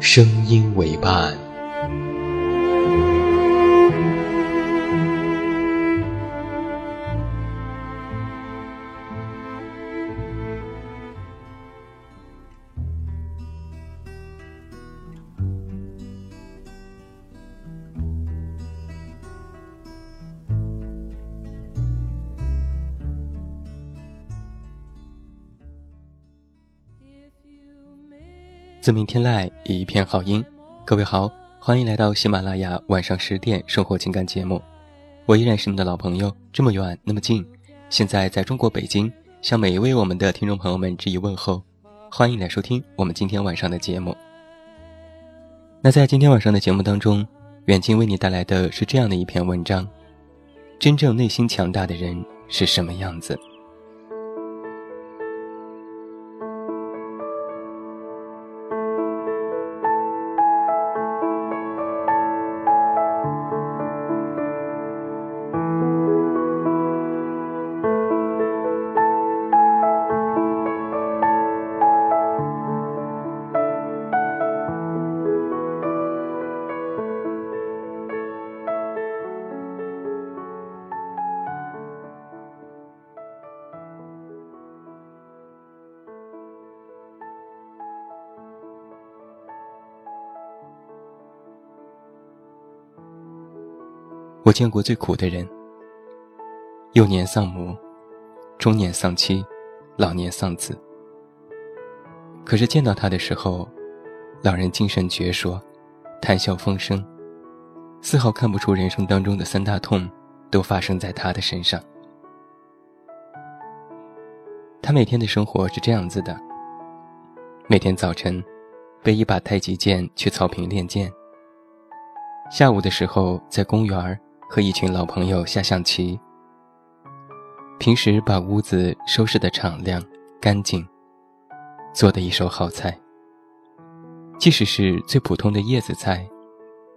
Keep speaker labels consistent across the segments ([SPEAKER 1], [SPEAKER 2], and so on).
[SPEAKER 1] 声音为伴。自命天籁，一片好音。各位好，欢迎来到喜马拉雅晚上十点生活情感节目。我依然是你的老朋友，这么远那么近。现在在中国北京，向每一位我们的听众朋友们致以问候，欢迎来收听我们今天晚上的节目。那在今天晚上的节目当中，远近为你带来的是这样的一篇文章：真正内心强大的人是什么样子？我见过最苦的人：幼年丧母，中年丧妻，老年丧子。可是见到他的时候，老人精神矍铄，谈笑风生，丝毫看不出人生当中的三大痛都发生在他的身上。他每天的生活是这样子的：每天早晨，背一把太极剑去草坪练剑；下午的时候，在公园。和一群老朋友下象棋。平时把屋子收拾得敞亮、干净，做的一手好菜。即使是最普通的叶子菜，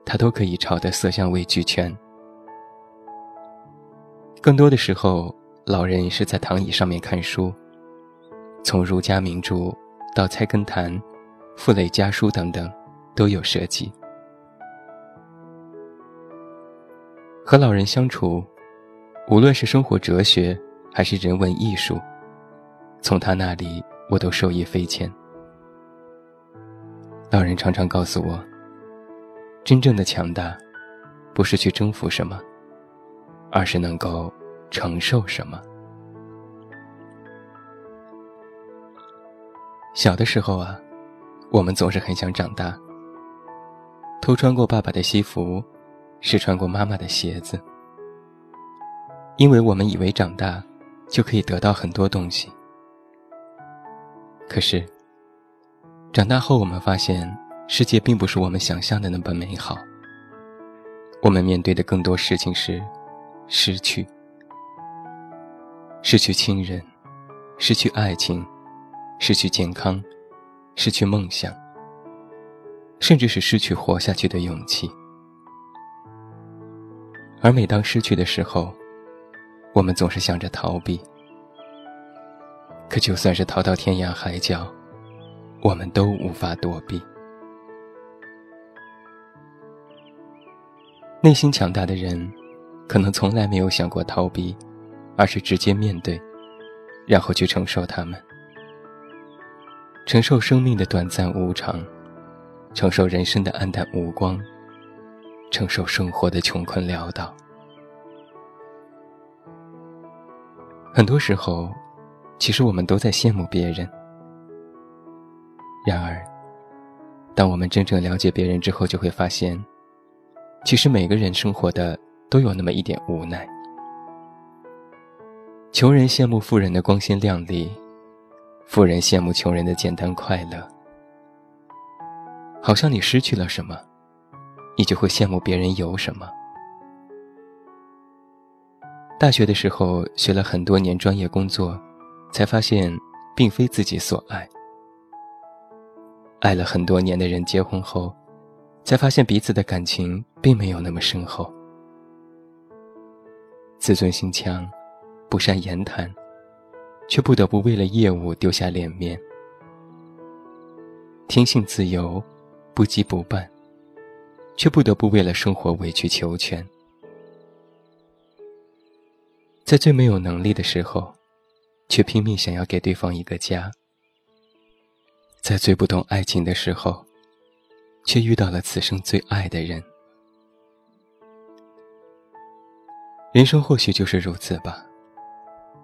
[SPEAKER 1] 他都可以炒得色香味俱全。更多的时候，老人是在躺椅上面看书，从儒家名著到《菜根谭》《傅雷家书》等等，都有涉及。和老人相处，无论是生活哲学还是人文艺术，从他那里我都受益匪浅。老人常常告诉我，真正的强大，不是去征服什么，而是能够承受什么。小的时候啊，我们总是很想长大，偷穿过爸爸的西服。试穿过妈妈的鞋子，因为我们以为长大就可以得到很多东西。可是，长大后我们发现，世界并不是我们想象的那么美好。我们面对的更多事情是失去：失去亲人，失去爱情，失去健康，失去梦想，甚至是失去活下去的勇气。而每当失去的时候，我们总是想着逃避。可就算是逃到天涯海角，我们都无法躲避。内心强大的人，可能从来没有想过逃避，而是直接面对，然后去承受他们，承受生命的短暂无常，承受人生的黯淡无光，承受生活的穷困潦倒。很多时候，其实我们都在羡慕别人。然而，当我们真正了解别人之后，就会发现，其实每个人生活的都有那么一点无奈。穷人羡慕富人的光鲜亮丽，富人羡慕穷人的简单快乐。好像你失去了什么，你就会羡慕别人有什么。大学的时候学了很多年专业工作，才发现并非自己所爱。爱了很多年的人结婚后，才发现彼此的感情并没有那么深厚。自尊心强。不善言谈，却不得不为了业务丢下脸面；天性自由，不羁不绊，却不得不为了生活委曲求全。在最没有能力的时候，却拼命想要给对方一个家；在最不懂爱情的时候，却遇到了此生最爱的人。人生或许就是如此吧。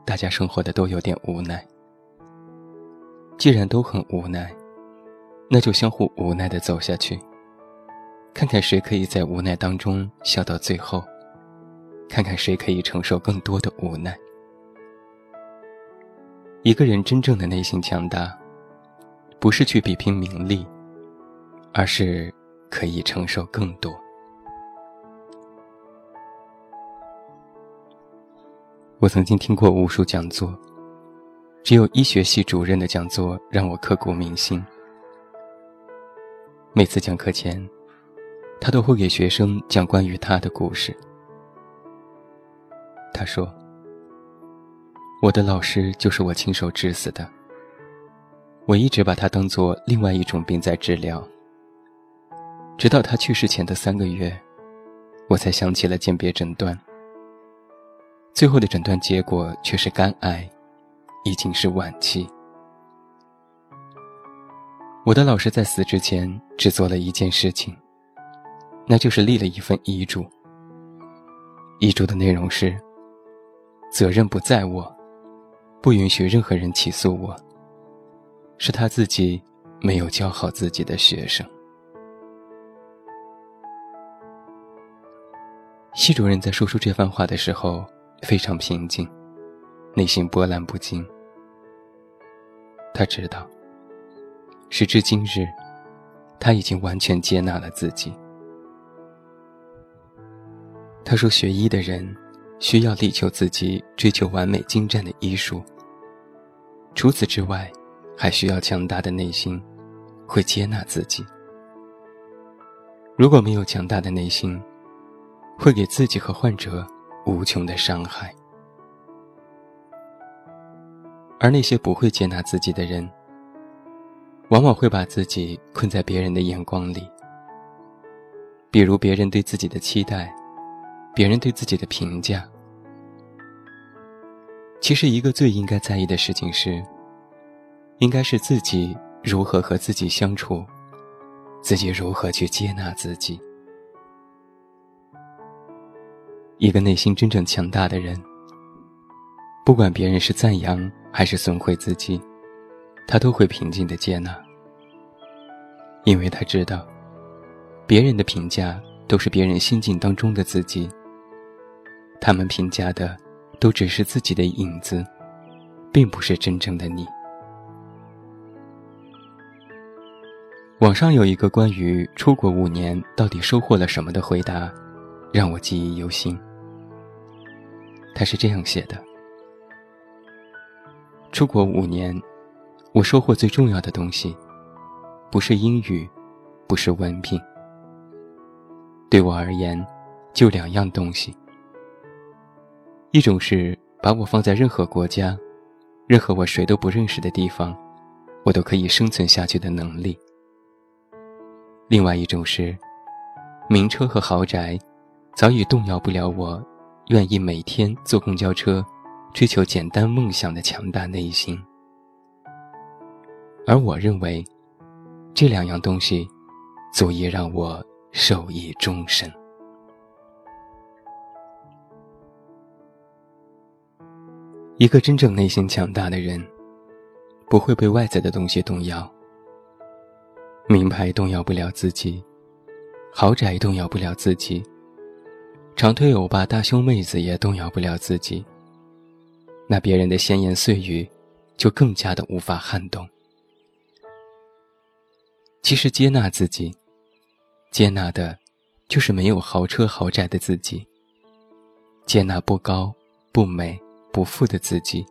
[SPEAKER 1] 大家生活的都有点无奈，既然都很无奈，那就相互无奈的走下去，看看谁可以在无奈当中笑到最后，看看谁可以承受更多的无奈。一个人真正的内心强大，不是去比拼名利，而是可以承受更多。我曾经听过无数讲座，只有医学系主任的讲座让我刻骨铭心。每次讲课前，他都会给学生讲关于他的故事。他说：“我的老师就是我亲手治死的。我一直把他当做另外一种病在治疗，直到他去世前的三个月，我才想起了鉴别诊断。”最后的诊断结果却是肝癌，已经是晚期。我的老师在死之前只做了一件事情，那就是立了一份遗嘱。遗嘱的内容是：责任不在我，不允许任何人起诉我。是他自己没有教好自己的学生。系主任在说出这番话的时候。非常平静，内心波澜不惊。他知道，时至今日，他已经完全接纳了自己。他说：“学医的人需要力求自己，追求完美精湛的医术。除此之外，还需要强大的内心，会接纳自己。如果没有强大的内心，会给自己和患者。”无穷的伤害，而那些不会接纳自己的人，往往会把自己困在别人的眼光里，比如别人对自己的期待，别人对自己的评价。其实，一个最应该在意的事情是，应该是自己如何和自己相处，自己如何去接纳自己。一个内心真正强大的人，不管别人是赞扬还是损毁自己，他都会平静的接纳，因为他知道，别人的评价都是别人心境当中的自己，他们评价的都只是自己的影子，并不是真正的你。网上有一个关于出国五年到底收获了什么的回答，让我记忆犹新。他是这样写的：出国五年，我收获最重要的东西，不是英语，不是文凭。对我而言，就两样东西。一种是把我放在任何国家，任何我谁都不认识的地方，我都可以生存下去的能力。另外一种是，名车和豪宅，早已动摇不了我。愿意每天坐公交车，追求简单梦想的强大内心。而我认为，这两样东西，足以让我受益终身。一个真正内心强大的人，不会被外在的东西动摇。名牌动摇不了自己，豪宅动摇不了自己，长腿欧巴、大胸妹子也动摇不了自己。那别人的闲言碎语，就更加的无法撼动。其实接纳自己，接纳的，就是没有豪车豪宅的自己。接纳不高、不美。不富的自己，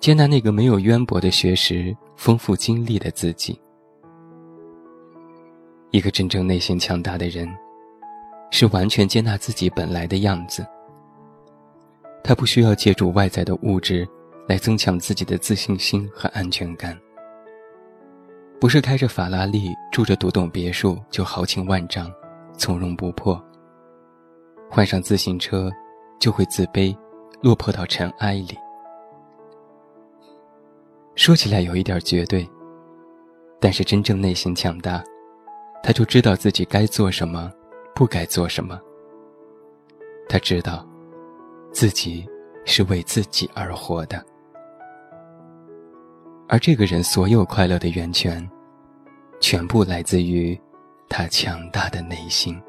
[SPEAKER 1] 接纳那个没有渊博的学识、丰富经历的自己。一个真正内心强大的人，是完全接纳自己本来的样子。他不需要借助外在的物质来增强自己的自信心和安全感。不是开着法拉利、住着独栋别墅就豪情万丈、从容不迫。换上自行车，就会自卑。落魄到尘埃里。说起来有一点绝对，但是真正内心强大，他就知道自己该做什么，不该做什么。他知道，自己是为自己而活的，而这个人所有快乐的源泉，全部来自于他强大的内心。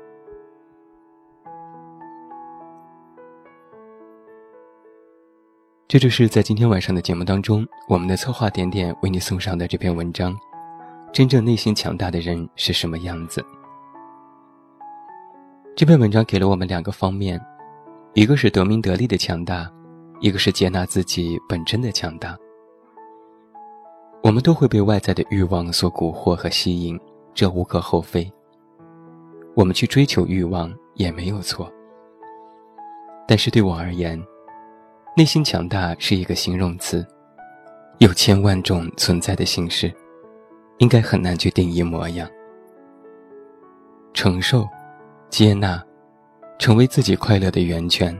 [SPEAKER 1] 这就是在今天晚上的节目当中，我们的策划点点为你送上的这篇文章：真正内心强大的人是什么样子？这篇文章给了我们两个方面，一个是得名得利的强大，一个是接纳自己本真的强大。我们都会被外在的欲望所蛊惑和吸引，这无可厚非。我们去追求欲望也没有错，但是对我而言，内心强大是一个形容词，有千万种存在的形式，应该很难去定义模样。承受、接纳，成为自己快乐的源泉。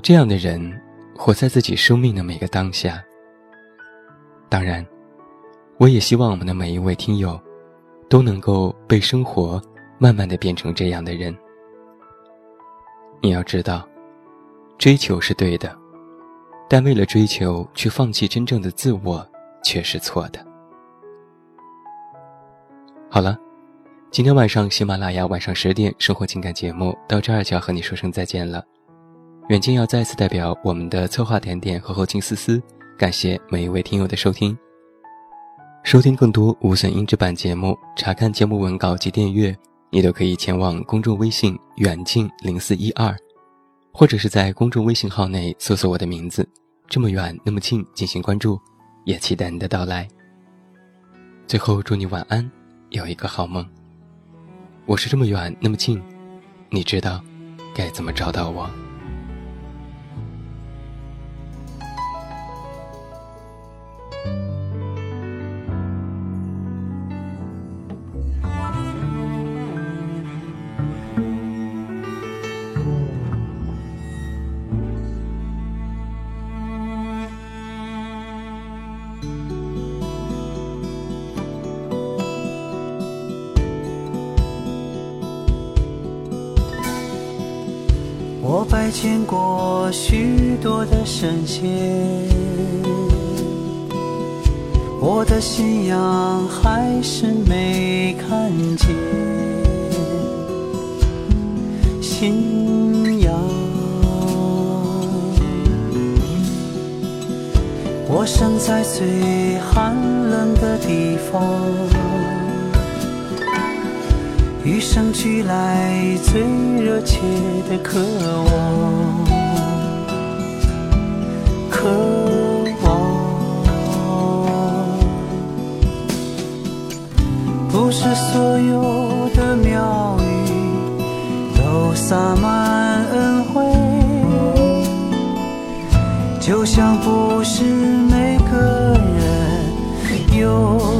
[SPEAKER 1] 这样的人，活在自己生命的每个当下。当然，我也希望我们的每一位听友，都能够被生活慢慢的变成这样的人。你要知道。追求是对的，但为了追求去放弃真正的自我，却是错的。好了，今天晚上喜马拉雅晚上十点生活情感节目到这儿就要和你说声再见了。远近要再次代表我们的策划点点和后勤思思，感谢每一位听友的收听。收听更多无损音质版节目，查看节目文稿及订阅，你都可以前往公众微信远近零四一二。或者是在公众微信号内搜索我的名字，这么远那么近进行关注，也期待你的到来。最后祝你晚安，有一个好梦。我是这么远那么近，你知道该怎么找到我。
[SPEAKER 2] 我拜见过许多的神仙，我的信仰还是没看见。信仰，我生在最寒冷的地方。与生俱来最热切的渴望，渴望，不是所有的庙宇都洒满恩惠，就像不是每个人有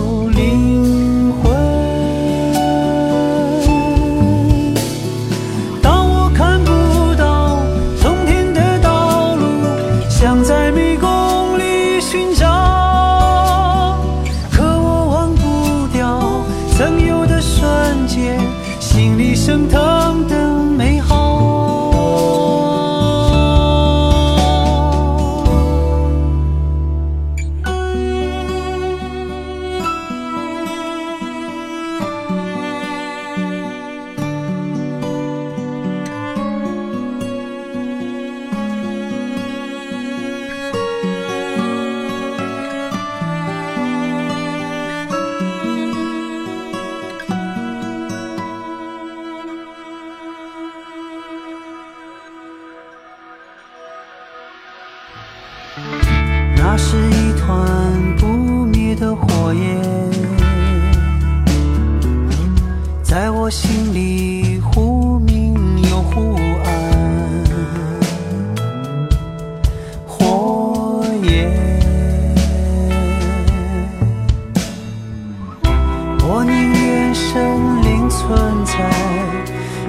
[SPEAKER 2] 我宁愿生灵存在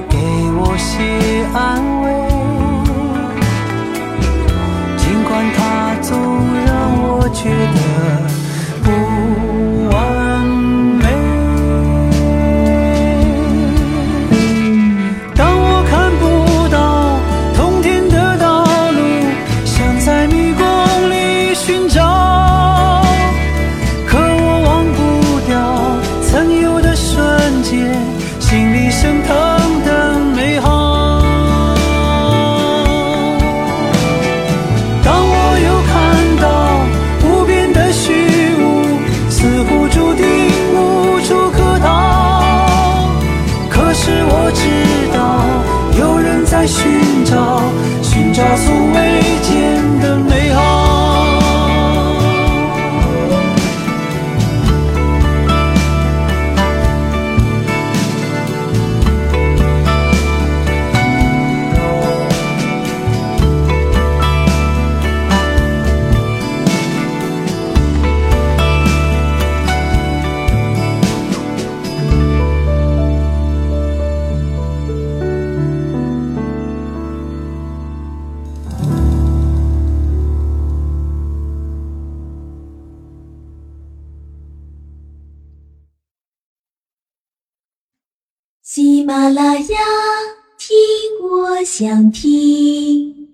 [SPEAKER 2] 给我些安慰。尽管它总让我觉得心里升腾的美好。当我又看到无边的虚无，似乎注定无处可逃。可是我知道，有人在寻找，寻找所
[SPEAKER 3] 喜马拉雅，听我想听。